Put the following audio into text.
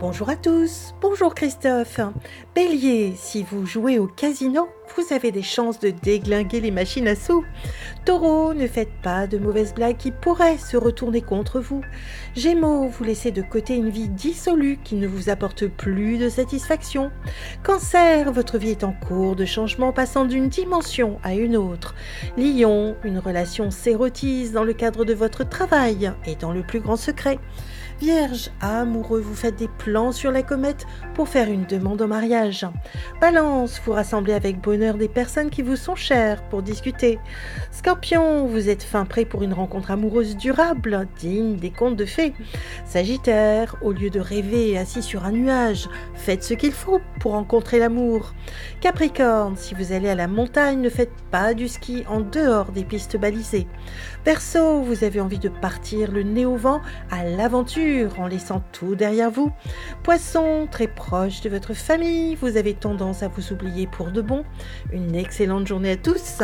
Bonjour à tous, bonjour Christophe. Bélier, si vous jouez au casino, vous avez des chances de déglinguer les machines à sous. Taureau, ne faites pas de mauvaises blagues qui pourraient se retourner contre vous. Gémeaux, vous laissez de côté une vie dissolue qui ne vous apporte plus de satisfaction. Cancer, votre vie est en cours de changement passant d'une dimension à une autre. Lion, une relation s'érotise dans le cadre de votre travail et dans le plus grand secret. Vierge, amoureux, vous faites des plans sur la comète pour faire une demande en mariage. Balance, vous rassemblez avec bonheur des personnes qui vous sont chères pour discuter. Scorpion, vous êtes fin prêt pour une rencontre amoureuse durable, digne des contes de fées. Sagittaire, au lieu de rêver assis sur un nuage, faites ce qu'il faut pour rencontrer l'amour. Capricorne, si vous allez à la montagne, ne faites pas du ski en dehors des pistes balisées. Verseau, vous avez envie de partir le nez au vent à l'aventure en laissant tout derrière vous. Poisson, très proche de votre famille, vous avez tendance à vous oublier pour de bon. Une excellente journée à tous.